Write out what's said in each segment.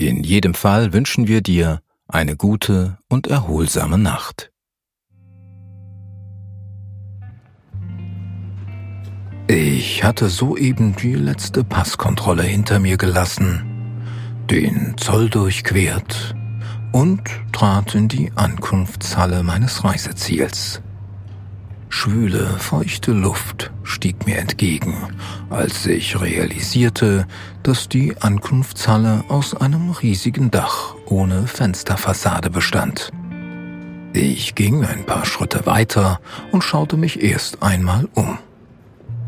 In jedem Fall wünschen wir dir eine gute und erholsame Nacht. Ich hatte soeben die letzte Passkontrolle hinter mir gelassen, den Zoll durchquert und trat in die Ankunftshalle meines Reiseziels. Schwüle, feuchte Luft stieg mir entgegen, als ich realisierte, dass die Ankunftshalle aus einem riesigen Dach ohne Fensterfassade bestand. Ich ging ein paar Schritte weiter und schaute mich erst einmal um.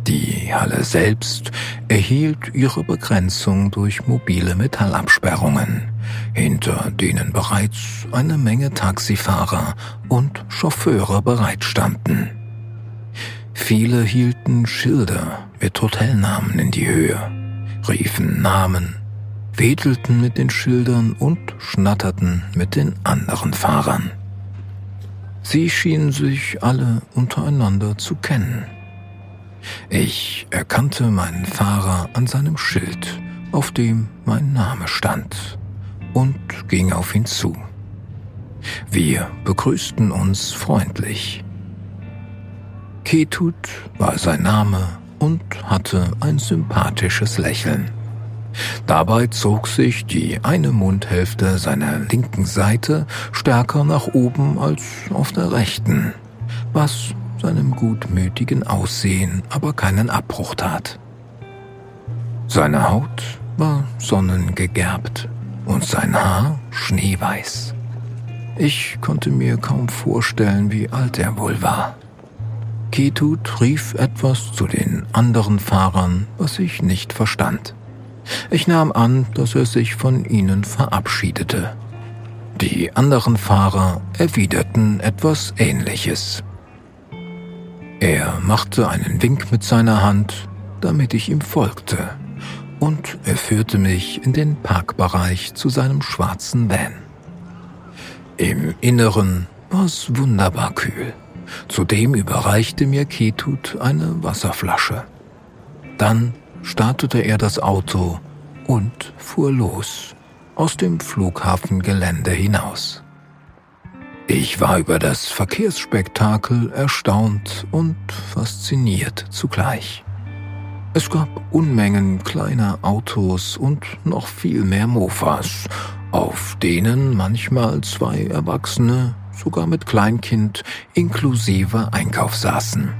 Die Halle selbst erhielt ihre Begrenzung durch mobile Metallabsperrungen, hinter denen bereits eine Menge Taxifahrer und Chauffeure bereitstanden. Viele hielten Schilder mit Hotelnamen in die Höhe, riefen Namen, wedelten mit den Schildern und schnatterten mit den anderen Fahrern. Sie schienen sich alle untereinander zu kennen. Ich erkannte meinen Fahrer an seinem Schild, auf dem mein Name stand, und ging auf ihn zu. Wir begrüßten uns freundlich. Ketut war sein Name und hatte ein sympathisches Lächeln. Dabei zog sich die eine Mundhälfte seiner linken Seite stärker nach oben als auf der rechten, was seinem gutmütigen Aussehen aber keinen Abbruch tat. Seine Haut war sonnengegerbt und sein Haar schneeweiß. Ich konnte mir kaum vorstellen, wie alt er wohl war. Ketut rief etwas zu den anderen Fahrern, was ich nicht verstand. Ich nahm an, dass er sich von ihnen verabschiedete. Die anderen Fahrer erwiderten etwas Ähnliches. Er machte einen Wink mit seiner Hand, damit ich ihm folgte, und er führte mich in den Parkbereich zu seinem schwarzen Van. Im Inneren war es wunderbar kühl. Zudem überreichte mir Ketut eine Wasserflasche. Dann startete er das Auto und fuhr los aus dem Flughafengelände hinaus. Ich war über das Verkehrsspektakel erstaunt und fasziniert zugleich. Es gab Unmengen kleiner Autos und noch viel mehr Mofas, auf denen manchmal zwei Erwachsene sogar mit Kleinkind inklusive Einkauf saßen.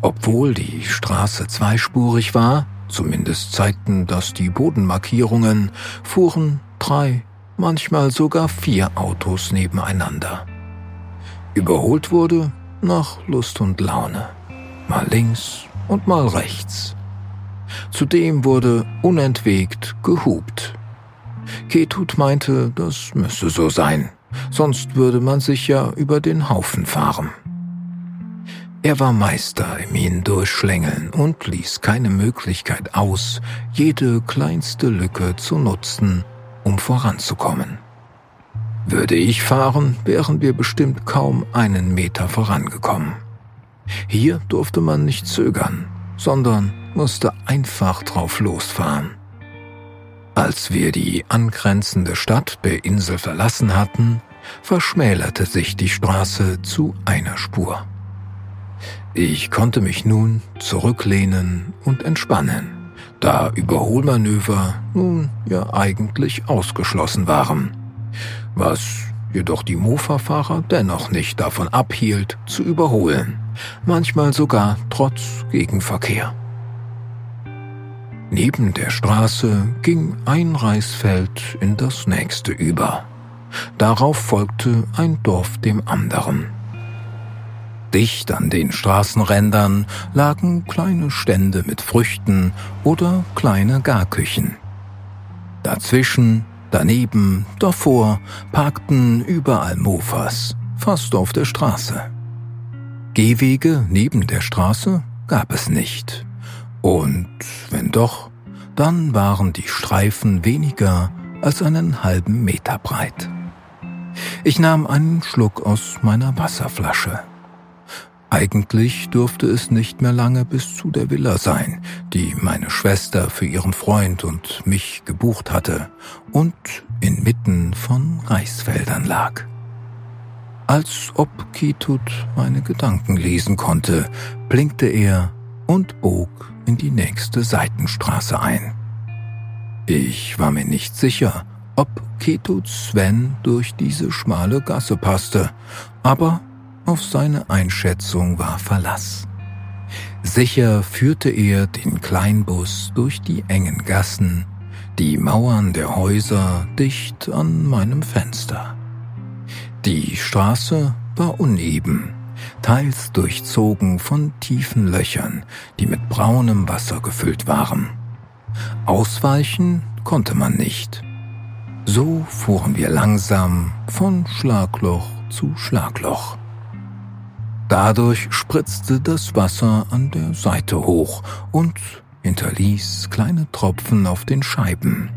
Obwohl die Straße zweispurig war, zumindest zeigten das die Bodenmarkierungen, fuhren drei, manchmal sogar vier Autos nebeneinander. Überholt wurde nach Lust und Laune, mal links und mal rechts. Zudem wurde unentwegt gehupt. Ketut meinte, das müsse so sein sonst würde man sich ja über den Haufen fahren. Er war Meister im Hindurchschlängeln und ließ keine Möglichkeit aus, jede kleinste Lücke zu nutzen, um voranzukommen. Würde ich fahren, wären wir bestimmt kaum einen Meter vorangekommen. Hier durfte man nicht zögern, sondern musste einfach drauf losfahren. Als wir die angrenzende Stadt der Insel verlassen hatten, verschmälerte sich die Straße zu einer Spur. Ich konnte mich nun zurücklehnen und entspannen, da Überholmanöver nun ja eigentlich ausgeschlossen waren, was jedoch die Mofa-Fahrer dennoch nicht davon abhielt, zu überholen, manchmal sogar trotz Gegenverkehr. Neben der Straße ging ein Reisfeld in das nächste über. Darauf folgte ein Dorf dem anderen. Dicht an den Straßenrändern lagen kleine Stände mit Früchten oder kleine Garküchen. Dazwischen, daneben, davor parkten überall Mofas, fast auf der Straße. Gehwege neben der Straße gab es nicht. Und wenn doch, dann waren die Streifen weniger als einen halben Meter breit. Ich nahm einen Schluck aus meiner Wasserflasche. Eigentlich durfte es nicht mehr lange bis zu der Villa sein, die meine Schwester für ihren Freund und mich gebucht hatte und inmitten von Reisfeldern lag. Als ob Kitut meine Gedanken lesen konnte, blinkte er und bog in die nächste Seitenstraße ein. Ich war mir nicht sicher, ob Ketut Sven durch diese schmale Gasse passte, aber auf seine Einschätzung war Verlass. Sicher führte er den Kleinbus durch die engen Gassen, die Mauern der Häuser dicht an meinem Fenster. Die Straße war uneben, teils durchzogen von tiefen Löchern, die mit braunem Wasser gefüllt waren. Ausweichen konnte man nicht. So fuhren wir langsam von Schlagloch zu Schlagloch. Dadurch spritzte das Wasser an der Seite hoch und hinterließ kleine Tropfen auf den Scheiben.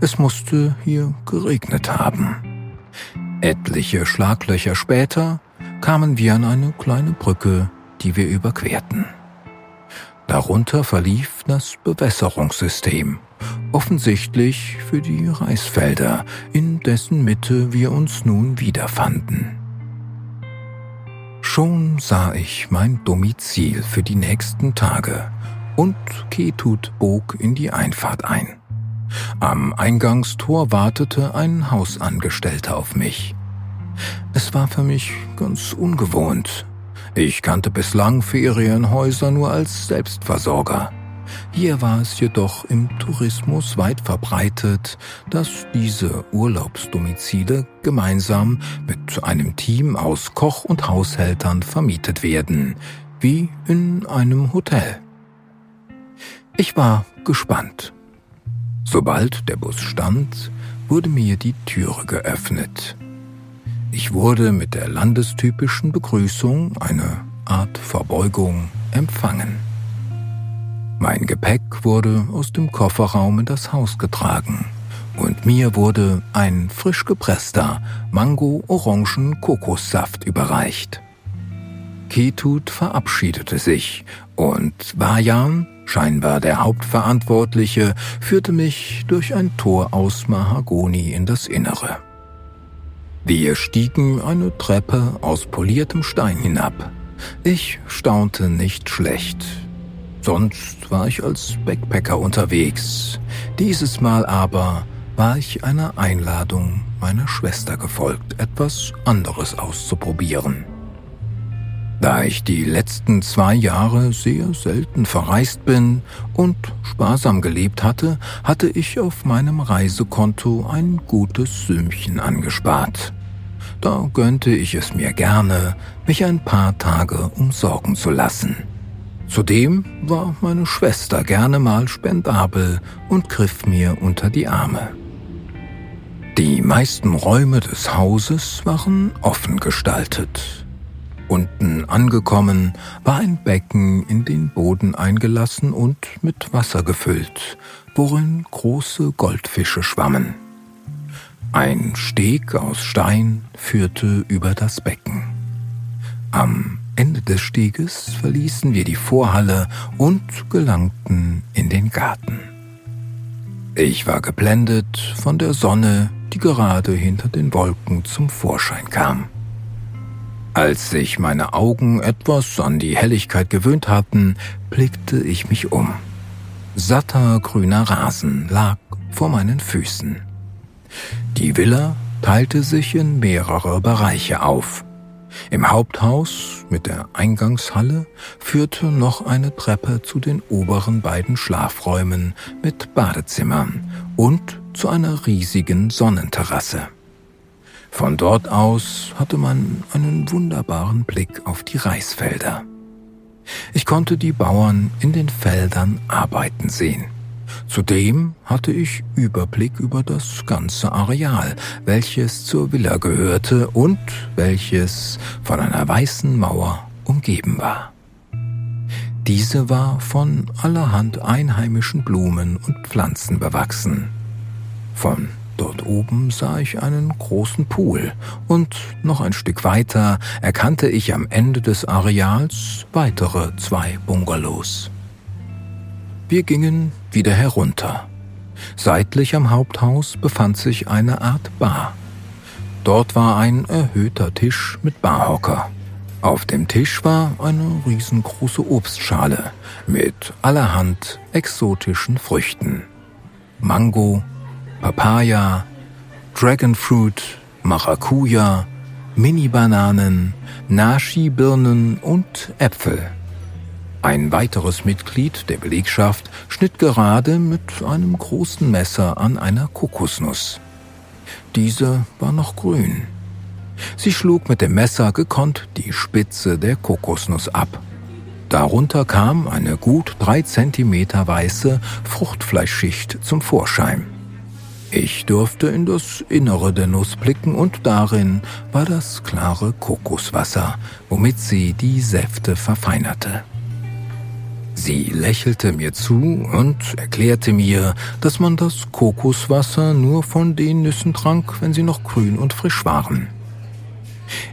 Es musste hier geregnet haben. Etliche Schlaglöcher später kamen wir an eine kleine Brücke, die wir überquerten. Darunter verlief das Bewässerungssystem, offensichtlich für die Reisfelder, in dessen Mitte wir uns nun wiederfanden. Schon sah ich mein Domizil für die nächsten Tage und Ketut bog in die Einfahrt ein. Am Eingangstor wartete ein Hausangestellter auf mich. Es war für mich ganz ungewohnt. Ich kannte bislang Ferienhäuser nur als Selbstversorger. Hier war es jedoch im Tourismus weit verbreitet, dass diese Urlaubsdomizile gemeinsam mit einem Team aus Koch und Haushältern vermietet werden, wie in einem Hotel. Ich war gespannt. Sobald der Bus stand, wurde mir die Türe geöffnet. Ich wurde mit der landestypischen Begrüßung, eine Art Verbeugung, empfangen. Mein Gepäck wurde aus dem Kofferraum in das Haus getragen und mir wurde ein frisch gepresster Mango-Orangen-Kokossaft überreicht. Ketut verabschiedete sich und Vajan, scheinbar der Hauptverantwortliche, führte mich durch ein Tor aus Mahagoni in das Innere. Wir stiegen eine Treppe aus poliertem Stein hinab. Ich staunte nicht schlecht. Sonst war ich als Backpacker unterwegs. Dieses Mal aber war ich einer Einladung meiner Schwester gefolgt, etwas anderes auszuprobieren. Da ich die letzten zwei Jahre sehr selten verreist bin und sparsam gelebt hatte, hatte ich auf meinem Reisekonto ein gutes Sümmchen angespart. Da gönnte ich es mir gerne, mich ein paar Tage umsorgen zu lassen. Zudem war meine Schwester gerne mal spendabel und griff mir unter die Arme. Die meisten Räume des Hauses waren offen gestaltet. Unten angekommen war ein Becken in den Boden eingelassen und mit Wasser gefüllt, worin große Goldfische schwammen. Ein Steg aus Stein führte über das Becken. Am Ende des Steges verließen wir die Vorhalle und gelangten in den Garten. Ich war geblendet von der Sonne, die gerade hinter den Wolken zum Vorschein kam. Als sich meine Augen etwas an die Helligkeit gewöhnt hatten, blickte ich mich um. Satter grüner Rasen lag vor meinen Füßen. Die Villa teilte sich in mehrere Bereiche auf. Im Haupthaus mit der Eingangshalle führte noch eine Treppe zu den oberen beiden Schlafräumen mit Badezimmern und zu einer riesigen Sonnenterrasse. Von dort aus hatte man einen wunderbaren Blick auf die Reisfelder. Ich konnte die Bauern in den Feldern arbeiten sehen. Zudem hatte ich Überblick über das ganze Areal, welches zur Villa gehörte und welches von einer weißen Mauer umgeben war. Diese war von allerhand einheimischen Blumen und Pflanzen bewachsen. Von dort oben sah ich einen großen Pool und noch ein Stück weiter erkannte ich am Ende des Areals weitere zwei Bungalows. Wir gingen wieder herunter. Seitlich am Haupthaus befand sich eine Art Bar. Dort war ein erhöhter Tisch mit Barhocker. Auf dem Tisch war eine riesengroße Obstschale mit allerhand exotischen Früchten. Mango, Papaya, Dragonfruit, Maracuja, Mini-Bananen, Nashi-Birnen und Äpfel. Ein weiteres Mitglied der Belegschaft schnitt gerade mit einem großen Messer an einer Kokosnuss. Diese war noch grün. Sie schlug mit dem Messer gekonnt die Spitze der Kokosnuss ab. Darunter kam eine gut drei Zentimeter weiße Fruchtfleischschicht zum Vorschein. Ich durfte in das Innere der Nuss blicken und darin war das klare Kokoswasser, womit sie die Säfte verfeinerte. Sie lächelte mir zu und erklärte mir, dass man das Kokoswasser nur von den Nüssen trank, wenn sie noch grün und frisch waren.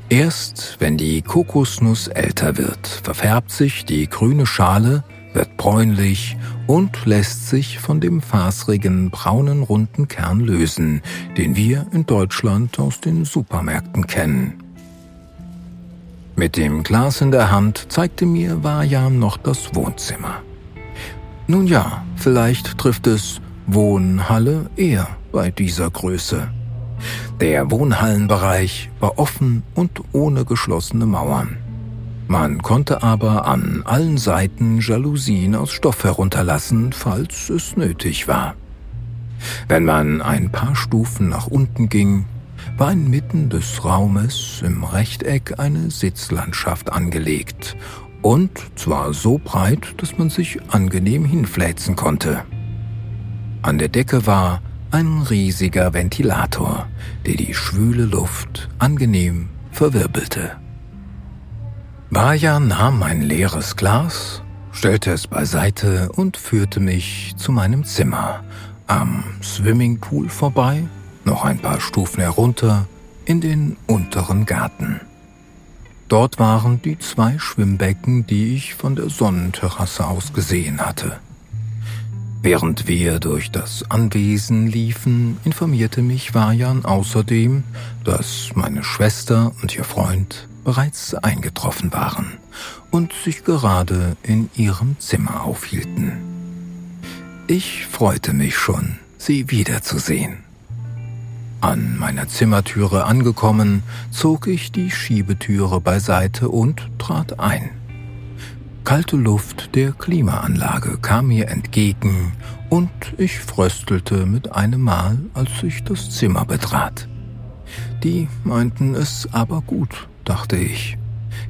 Erst wenn die Kokosnuss älter wird, verfärbt sich die grüne Schale, wird bräunlich und lässt sich von dem fasrigen braunen runden Kern lösen, den wir in Deutschland aus den Supermärkten kennen. Mit dem Glas in der Hand zeigte mir Vajan noch das Wohnzimmer. Nun ja, vielleicht trifft es Wohnhalle eher bei dieser Größe. Der Wohnhallenbereich war offen und ohne geschlossene Mauern. Man konnte aber an allen Seiten Jalousien aus Stoff herunterlassen, falls es nötig war. Wenn man ein paar Stufen nach unten ging, war inmitten des Raumes im Rechteck eine Sitzlandschaft angelegt, und zwar so breit, dass man sich angenehm hinfläzen konnte. An der Decke war ein riesiger Ventilator, der die schwüle Luft angenehm verwirbelte. Baja nahm ein leeres Glas, stellte es beiseite und führte mich zu meinem Zimmer, am Swimmingpool vorbei, noch ein paar Stufen herunter, in den unteren Garten. Dort waren die zwei Schwimmbecken, die ich von der Sonnenterrasse aus gesehen hatte. Während wir durch das Anwesen liefen, informierte mich Vajan außerdem, dass meine Schwester und ihr Freund bereits eingetroffen waren und sich gerade in ihrem Zimmer aufhielten. Ich freute mich schon, sie wiederzusehen. An meiner Zimmertüre angekommen, zog ich die Schiebetüre beiseite und trat ein. Kalte Luft der Klimaanlage kam mir entgegen und ich fröstelte mit einem Mal, als ich das Zimmer betrat. Die meinten es aber gut, dachte ich,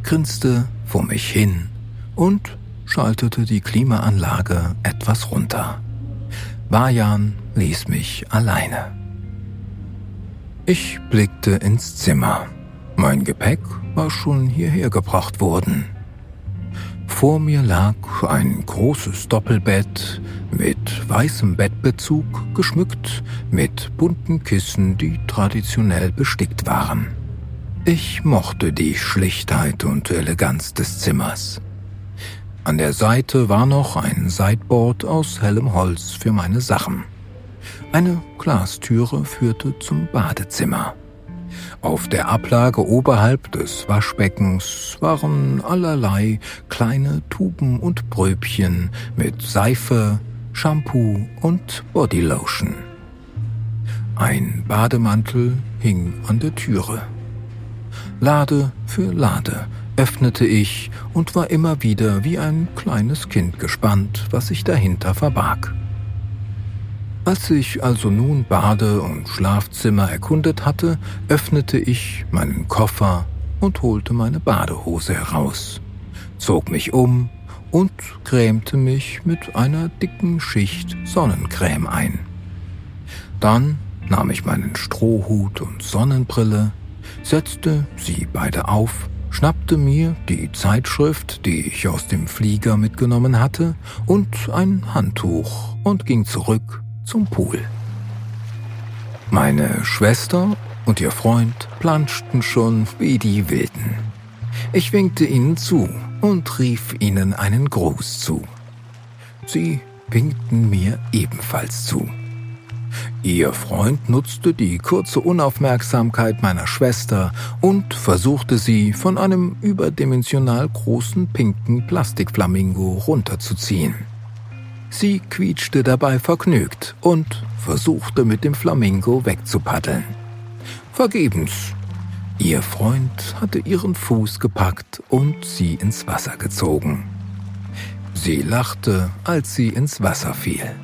grinste vor mich hin und schaltete die Klimaanlage etwas runter. Bajan ließ mich alleine. Ich blickte ins Zimmer. Mein Gepäck war schon hierher gebracht worden. Vor mir lag ein großes Doppelbett mit weißem Bettbezug, geschmückt mit bunten Kissen, die traditionell bestickt waren. Ich mochte die Schlichtheit und Eleganz des Zimmers. An der Seite war noch ein Sideboard aus hellem Holz für meine Sachen. Eine Glastüre führte zum Badezimmer. Auf der Ablage oberhalb des Waschbeckens waren allerlei kleine Tuben und Bröbchen mit Seife, Shampoo und Bodylotion. Ein Bademantel hing an der Türe. Lade für Lade öffnete ich und war immer wieder wie ein kleines Kind gespannt, was sich dahinter verbarg. Als ich also nun Bade- und Schlafzimmer erkundet hatte, öffnete ich meinen Koffer und holte meine Badehose heraus, zog mich um und cremte mich mit einer dicken Schicht Sonnencreme ein. Dann nahm ich meinen Strohhut und Sonnenbrille, setzte sie beide auf, schnappte mir die Zeitschrift, die ich aus dem Flieger mitgenommen hatte, und ein Handtuch und ging zurück zum Pool. Meine Schwester und ihr Freund planschten schon wie die Wilden. Ich winkte ihnen zu und rief ihnen einen Gruß zu. Sie winkten mir ebenfalls zu. Ihr Freund nutzte die kurze Unaufmerksamkeit meiner Schwester und versuchte sie von einem überdimensional großen pinken Plastikflamingo runterzuziehen. Sie quietschte dabei vergnügt und versuchte mit dem Flamingo wegzupaddeln. Vergebens. Ihr Freund hatte ihren Fuß gepackt und sie ins Wasser gezogen. Sie lachte, als sie ins Wasser fiel.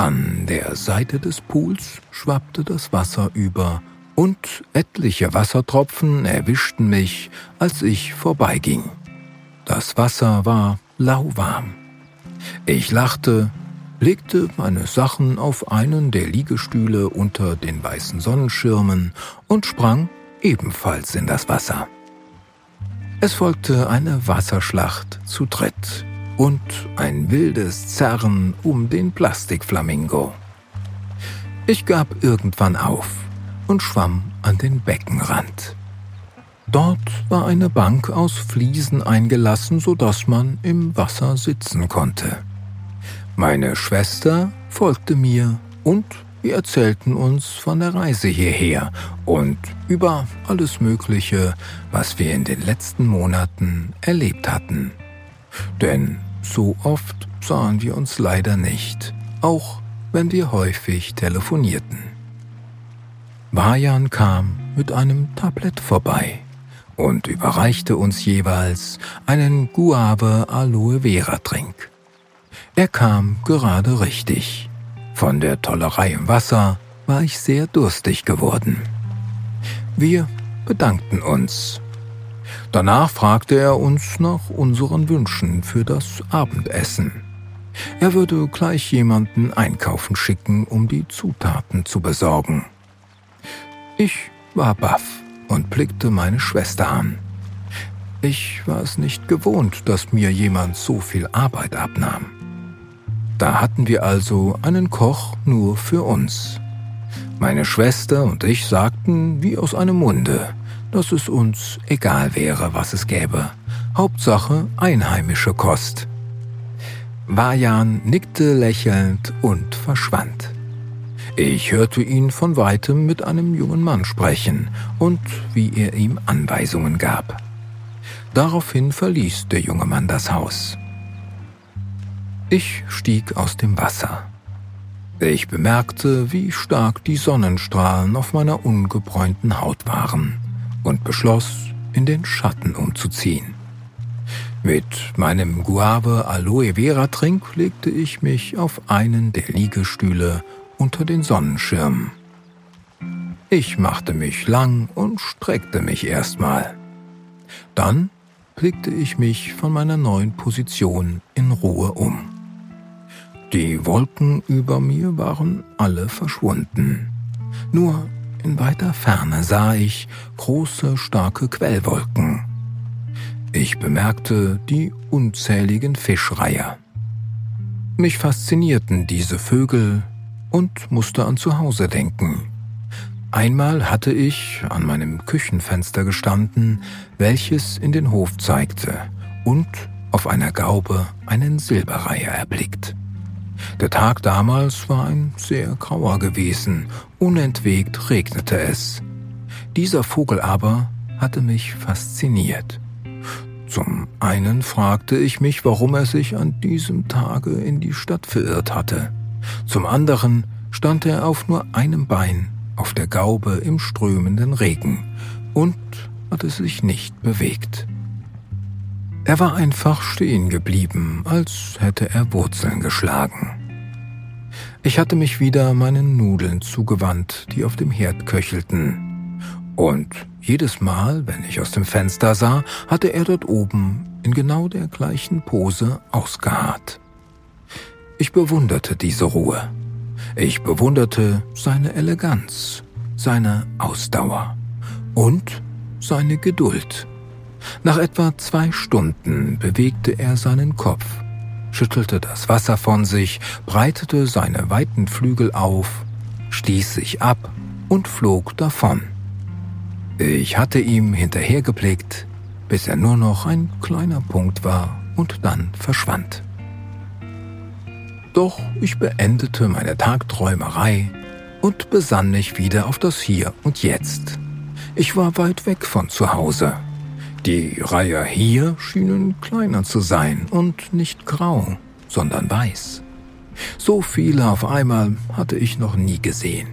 An der Seite des Pools schwappte das Wasser über und etliche Wassertropfen erwischten mich, als ich vorbeiging. Das Wasser war lauwarm. Ich lachte, legte meine Sachen auf einen der Liegestühle unter den weißen Sonnenschirmen und sprang ebenfalls in das Wasser. Es folgte eine Wasserschlacht zu dritt und ein wildes Zerren um den Plastikflamingo. Ich gab irgendwann auf und schwamm an den Beckenrand. Dort war eine Bank aus Fliesen eingelassen, sodass man im Wasser sitzen konnte. Meine Schwester folgte mir und wir erzählten uns von der Reise hierher und über alles Mögliche, was wir in den letzten Monaten erlebt hatten. Denn so oft sahen wir uns leider nicht, auch wenn wir häufig telefonierten. Bajan kam mit einem Tablett vorbei und überreichte uns jeweils einen Guave Aloe Vera Trink. Er kam gerade richtig. Von der Tollerei im Wasser war ich sehr durstig geworden. Wir bedankten uns Danach fragte er uns nach unseren Wünschen für das Abendessen. Er würde gleich jemanden einkaufen schicken, um die Zutaten zu besorgen. Ich war baff und blickte meine Schwester an. Ich war es nicht gewohnt, dass mir jemand so viel Arbeit abnahm. Da hatten wir also einen Koch nur für uns. Meine Schwester und ich sagten wie aus einem Munde, dass es uns egal wäre, was es gäbe. Hauptsache einheimische Kost. Vajan nickte lächelnd und verschwand. Ich hörte ihn von weitem mit einem jungen Mann sprechen und wie er ihm Anweisungen gab. Daraufhin verließ der junge Mann das Haus. Ich stieg aus dem Wasser. Ich bemerkte, wie stark die Sonnenstrahlen auf meiner ungebräunten Haut waren und beschloss, in den Schatten umzuziehen. Mit meinem Guave Aloe Vera Trink legte ich mich auf einen der Liegestühle unter den Sonnenschirm. Ich machte mich lang und streckte mich erstmal. Dann blickte ich mich von meiner neuen Position in Ruhe um. Die Wolken über mir waren alle verschwunden. Nur in weiter Ferne sah ich große, starke Quellwolken. Ich bemerkte die unzähligen Fischreiher. Mich faszinierten diese Vögel und musste an zu Hause denken. Einmal hatte ich an meinem Küchenfenster gestanden, welches in den Hof zeigte, und auf einer Gaube einen Silberreiher erblickt. Der Tag damals war ein sehr grauer gewesen, unentwegt regnete es. Dieser Vogel aber hatte mich fasziniert. Zum einen fragte ich mich, warum er sich an diesem Tage in die Stadt verirrt hatte. Zum anderen stand er auf nur einem Bein auf der Gaube im strömenden Regen und hatte sich nicht bewegt. Er war einfach stehen geblieben, als hätte er Wurzeln geschlagen. Ich hatte mich wieder meinen Nudeln zugewandt, die auf dem Herd köchelten. Und jedes Mal, wenn ich aus dem Fenster sah, hatte er dort oben in genau der gleichen Pose ausgeharrt. Ich bewunderte diese Ruhe. Ich bewunderte seine Eleganz, seine Ausdauer und seine Geduld. Nach etwa zwei Stunden bewegte er seinen Kopf, schüttelte das Wasser von sich, breitete seine weiten Flügel auf, stieß sich ab und flog davon. Ich hatte ihm hinterhergeblickt, bis er nur noch ein kleiner Punkt war und dann verschwand. Doch ich beendete meine Tagträumerei und besann mich wieder auf das Hier und Jetzt. Ich war weit weg von zu Hause. Die Reiher hier schienen kleiner zu sein und nicht grau, sondern weiß. So viele auf einmal hatte ich noch nie gesehen.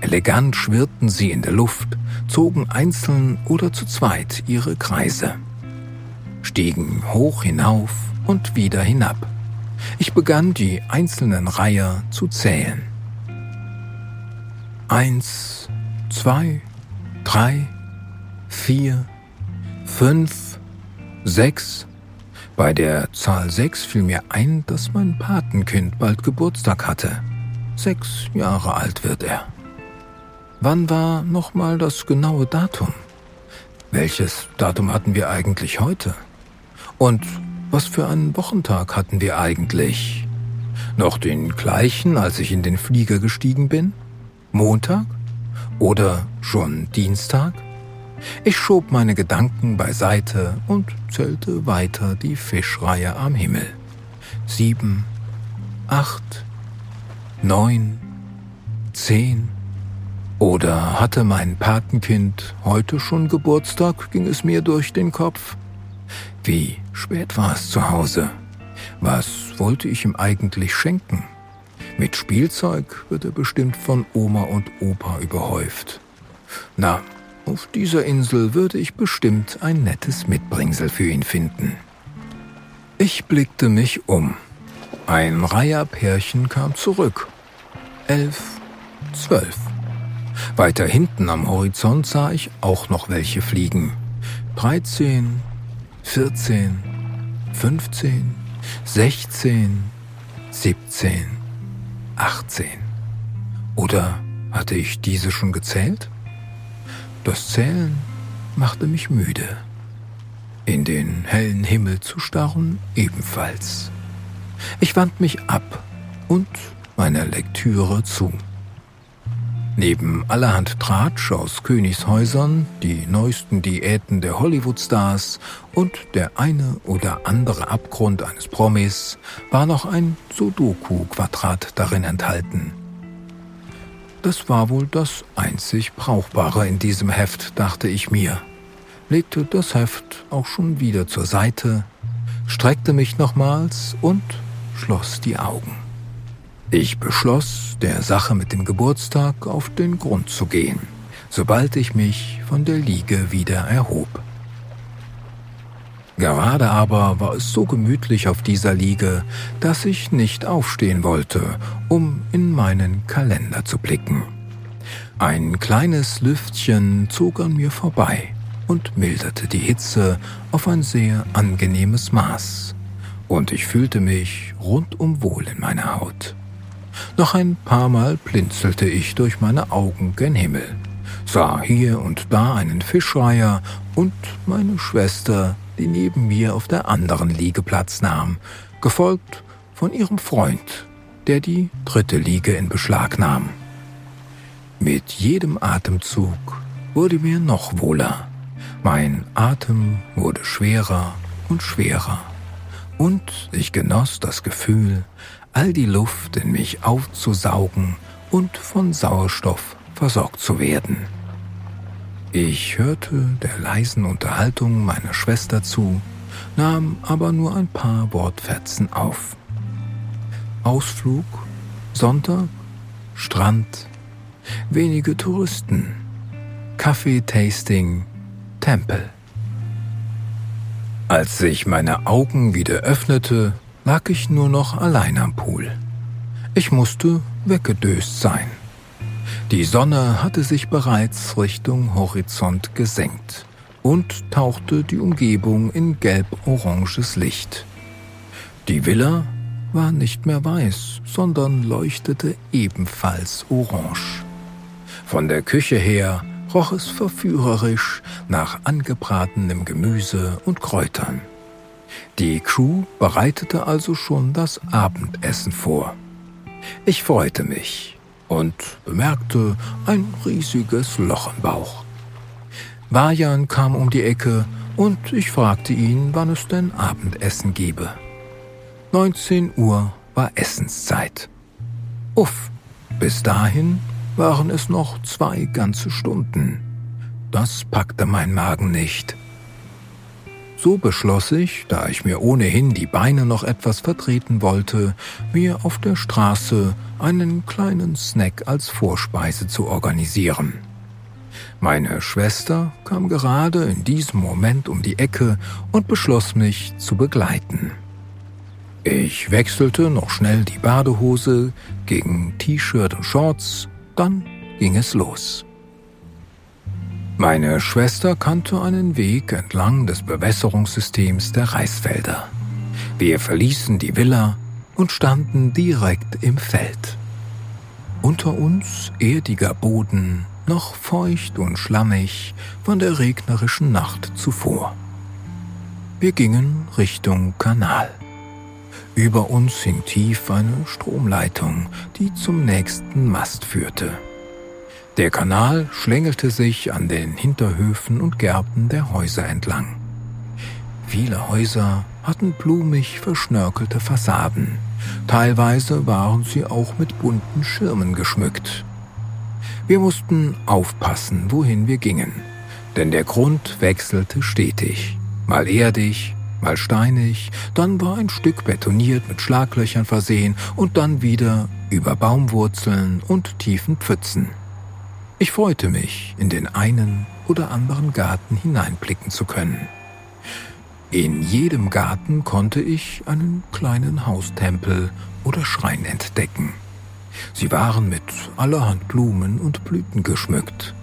Elegant schwirrten sie in der Luft, zogen einzeln oder zu zweit ihre Kreise, stiegen hoch hinauf und wieder hinab. Ich begann die einzelnen Reiher zu zählen. Eins, zwei, drei, vier, fünf, sechs. Bei der Zahl sechs fiel mir ein, dass mein Patenkind bald Geburtstag hatte. Sechs Jahre alt wird er. Wann war nochmal das genaue Datum? Welches Datum hatten wir eigentlich heute? Und was für einen Wochentag hatten wir eigentlich? Noch den gleichen, als ich in den Flieger gestiegen bin? Montag? Oder schon Dienstag? Ich schob meine Gedanken beiseite und zählte weiter die Fischreihe am Himmel. Sieben, acht, neun, zehn. Oder hatte mein Patenkind heute schon Geburtstag, ging es mir durch den Kopf. Wie spät war es zu Hause? Was wollte ich ihm eigentlich schenken? Mit Spielzeug wird er bestimmt von Oma und Opa überhäuft. Na, auf dieser Insel würde ich bestimmt ein nettes Mitbringsel für ihn finden. Ich blickte mich um. Ein Reiherpärchen kam zurück. Elf, zwölf. Weiter hinten am Horizont sah ich auch noch welche fliegen. Dreizehn, vierzehn, fünfzehn, sechzehn, siebzehn, achtzehn. Oder hatte ich diese schon gezählt? Das Zählen machte mich müde. In den hellen Himmel zu starren ebenfalls. Ich wand mich ab und meiner Lektüre zu. Neben allerhand Tratsch aus Königshäusern, die neuesten Diäten der Hollywood-Stars und der eine oder andere Abgrund eines Promis war noch ein Sudoku-Quadrat darin enthalten – das war wohl das einzig Brauchbare in diesem Heft, dachte ich mir, legte das Heft auch schon wieder zur Seite, streckte mich nochmals und schloss die Augen. Ich beschloss, der Sache mit dem Geburtstag auf den Grund zu gehen, sobald ich mich von der Liege wieder erhob. Gerade aber war es so gemütlich auf dieser Liege, dass ich nicht aufstehen wollte, um in meinen Kalender zu blicken. Ein kleines Lüftchen zog an mir vorbei und milderte die Hitze auf ein sehr angenehmes Maß, und ich fühlte mich rundum wohl in meiner Haut. Noch ein paar Mal blinzelte ich durch meine Augen gen Himmel, sah hier und da einen Fischreiher und meine Schwester die neben mir auf der anderen Liege Platz nahm, gefolgt von ihrem Freund, der die dritte Liege in Beschlag nahm. Mit jedem Atemzug wurde mir noch wohler. Mein Atem wurde schwerer und schwerer. Und ich genoss das Gefühl, all die Luft in mich aufzusaugen und von Sauerstoff versorgt zu werden. Ich hörte der leisen Unterhaltung meiner Schwester zu, nahm aber nur ein paar Wortfetzen auf. Ausflug, Sonntag, Strand, wenige Touristen, Kaffeetasting, Tempel. Als sich meine Augen wieder öffnete, lag ich nur noch allein am Pool. Ich musste weggedöst sein. Die Sonne hatte sich bereits Richtung Horizont gesenkt und tauchte die Umgebung in gelb-oranges Licht. Die Villa war nicht mehr weiß, sondern leuchtete ebenfalls orange. Von der Küche her roch es verführerisch nach angebratenem Gemüse und Kräutern. Die Crew bereitete also schon das Abendessen vor. Ich freute mich und bemerkte ein riesiges Loch im Bauch. Vajan kam um die Ecke und ich fragte ihn, wann es denn Abendessen gebe. 19 Uhr war Essenszeit. Uff, bis dahin waren es noch zwei ganze Stunden. Das packte mein Magen nicht. So beschloss ich, da ich mir ohnehin die Beine noch etwas vertreten wollte, mir auf der Straße einen kleinen Snack als Vorspeise zu organisieren. Meine Schwester kam gerade in diesem Moment um die Ecke und beschloss mich zu begleiten. Ich wechselte noch schnell die Badehose gegen T-Shirt und Shorts, dann ging es los. Meine Schwester kannte einen Weg entlang des Bewässerungssystems der Reisfelder. Wir verließen die Villa und standen direkt im Feld. Unter uns erdiger Boden, noch feucht und schlammig von der regnerischen Nacht zuvor. Wir gingen Richtung Kanal. Über uns hing tief eine Stromleitung, die zum nächsten Mast führte. Der Kanal schlängelte sich an den Hinterhöfen und Gärten der Häuser entlang. Viele Häuser hatten blumig verschnörkelte Fassaden. Teilweise waren sie auch mit bunten Schirmen geschmückt. Wir mussten aufpassen, wohin wir gingen, denn der Grund wechselte stetig, mal erdig, mal steinig, dann war ein Stück betoniert mit Schlaglöchern versehen und dann wieder über Baumwurzeln und tiefen Pfützen. Ich freute mich, in den einen oder anderen Garten hineinblicken zu können. In jedem Garten konnte ich einen kleinen Haustempel oder Schrein entdecken. Sie waren mit allerhand Blumen und Blüten geschmückt.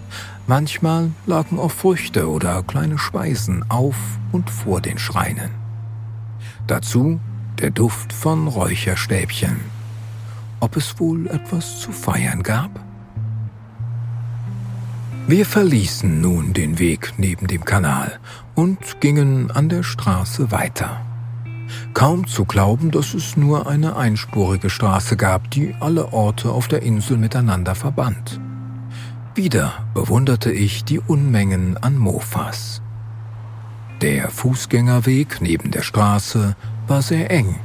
Manchmal lagen auch Früchte oder kleine Speisen auf und vor den Schreinen. Dazu der Duft von Räucherstäbchen. Ob es wohl etwas zu feiern gab? Wir verließen nun den Weg neben dem Kanal und gingen an der Straße weiter. Kaum zu glauben, dass es nur eine einspurige Straße gab, die alle Orte auf der Insel miteinander verband. Wieder bewunderte ich die Unmengen an Mofas. Der Fußgängerweg neben der Straße war sehr eng.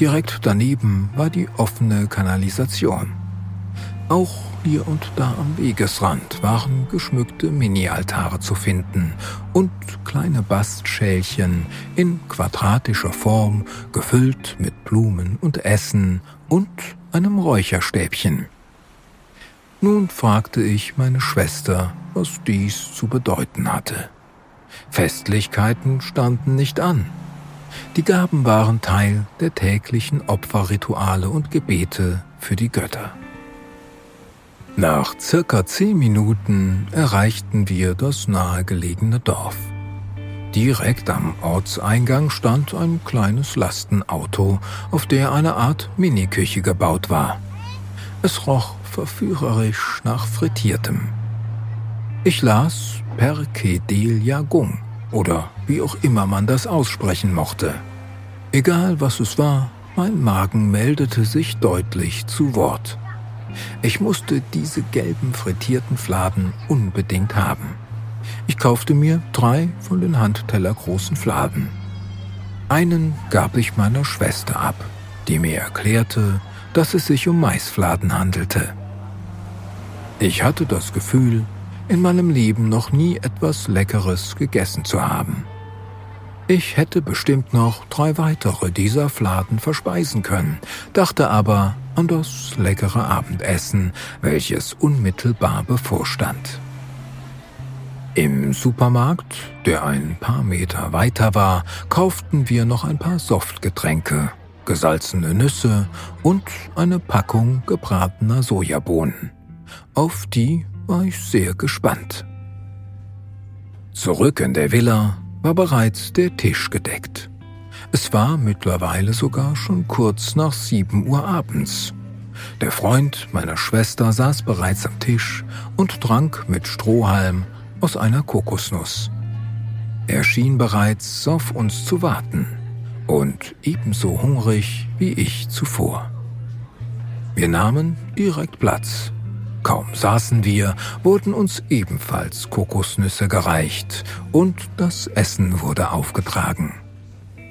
Direkt daneben war die offene Kanalisation. Auch hier und da am Wegesrand waren geschmückte Mini-Altare zu finden und kleine Bastschälchen in quadratischer Form, gefüllt mit Blumen und Essen und einem Räucherstäbchen. Nun fragte ich meine Schwester, was dies zu bedeuten hatte. Festlichkeiten standen nicht an. Die Gaben waren Teil der täglichen Opferrituale und Gebete für die Götter. Nach circa zehn Minuten erreichten wir das nahegelegene Dorf. Direkt am Ortseingang stand ein kleines Lastenauto, auf der eine Art Miniküche gebaut war. Es roch verführerisch nach Frittiertem. Ich las Perkedel Jagung oder wie auch immer man das aussprechen mochte. Egal was es war, mein Magen meldete sich deutlich zu Wort. Ich musste diese gelben frittierten Fladen unbedingt haben. Ich kaufte mir drei von den handtellergroßen Fladen. Einen gab ich meiner Schwester ab, die mir erklärte, dass es sich um Maisfladen handelte. Ich hatte das Gefühl, in meinem Leben noch nie etwas Leckeres gegessen zu haben. Ich hätte bestimmt noch drei weitere dieser Fladen verspeisen können, dachte aber an das leckere Abendessen, welches unmittelbar bevorstand. Im Supermarkt, der ein paar Meter weiter war, kauften wir noch ein paar Softgetränke, gesalzene Nüsse und eine Packung gebratener Sojabohnen. Auf die war ich sehr gespannt. Zurück in der Villa war bereits der Tisch gedeckt. Es war mittlerweile sogar schon kurz nach sieben Uhr abends. Der Freund meiner Schwester saß bereits am Tisch und trank mit Strohhalm aus einer Kokosnuss. Er schien bereits auf uns zu warten und ebenso hungrig wie ich zuvor. Wir nahmen direkt Platz. Kaum saßen wir, wurden uns ebenfalls Kokosnüsse gereicht und das Essen wurde aufgetragen.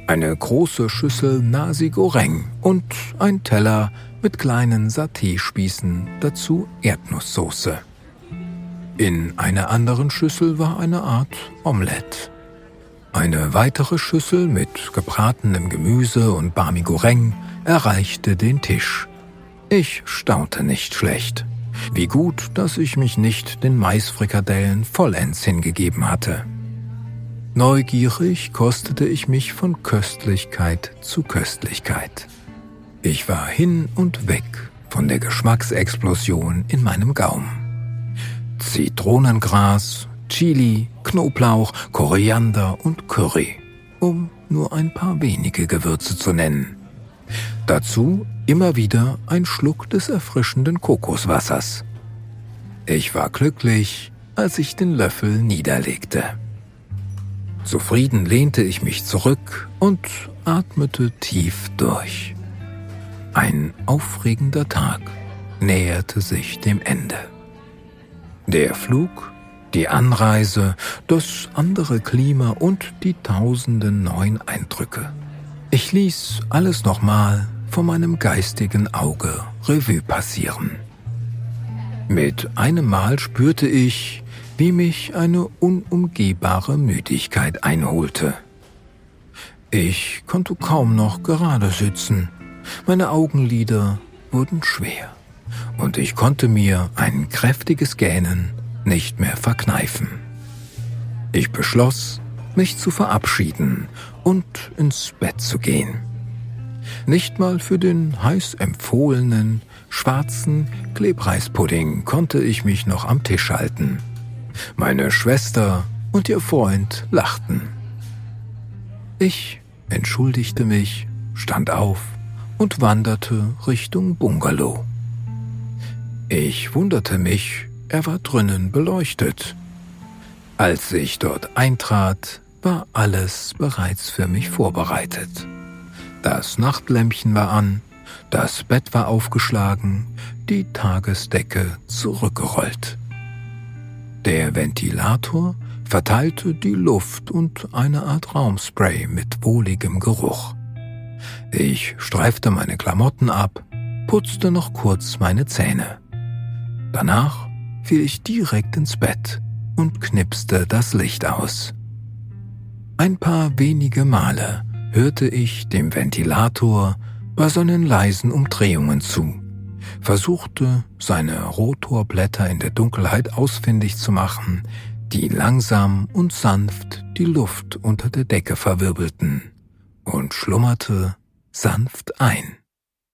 Eine große Schüssel Nasi Goreng und ein Teller mit kleinen Saté-Spießen, dazu Erdnusssoße. In einer anderen Schüssel war eine Art Omelette. Eine weitere Schüssel mit gebratenem Gemüse und Bami Goreng erreichte den Tisch. Ich staunte nicht schlecht. Wie gut, dass ich mich nicht den Maisfrikadellen vollends hingegeben hatte. Neugierig kostete ich mich von Köstlichkeit zu Köstlichkeit. Ich war hin und weg von der Geschmacksexplosion in meinem Gaumen. Zitronengras, Chili, Knoblauch, Koriander und Curry, um nur ein paar wenige Gewürze zu nennen. Dazu immer wieder ein Schluck des erfrischenden Kokoswassers. Ich war glücklich, als ich den Löffel niederlegte. Zufrieden lehnte ich mich zurück und atmete tief durch. Ein aufregender Tag näherte sich dem Ende. Der Flug, die Anreise, das andere Klima und die tausenden neuen Eindrücke. Ich ließ alles nochmal vor meinem geistigen Auge Revue passieren. Mit einem Mal spürte ich, wie mich eine unumgehbare Müdigkeit einholte. Ich konnte kaum noch gerade sitzen meine Augenlider wurden schwer und ich konnte mir ein kräftiges Gähnen nicht mehr verkneifen. Ich beschloss, mich zu verabschieden und ins Bett zu gehen. Nicht mal für den heiß empfohlenen schwarzen Klebreispudding konnte ich mich noch am Tisch halten. Meine Schwester und ihr Freund lachten. Ich entschuldigte mich, stand auf und wanderte Richtung Bungalow. Ich wunderte mich, er war drinnen beleuchtet. Als ich dort eintrat, war alles bereits für mich vorbereitet. Das Nachtlämpchen war an, das Bett war aufgeschlagen, die Tagesdecke zurückgerollt. Der Ventilator verteilte die Luft und eine Art Raumspray mit wohligem Geruch. Ich streifte meine Klamotten ab, putzte noch kurz meine Zähne. Danach fiel ich direkt ins Bett und knipste das Licht aus. Ein paar wenige Male hörte ich dem Ventilator bei seinen leisen Umdrehungen zu, versuchte seine Rotorblätter in der Dunkelheit ausfindig zu machen, die langsam und sanft die Luft unter der Decke verwirbelten, und schlummerte sanft ein.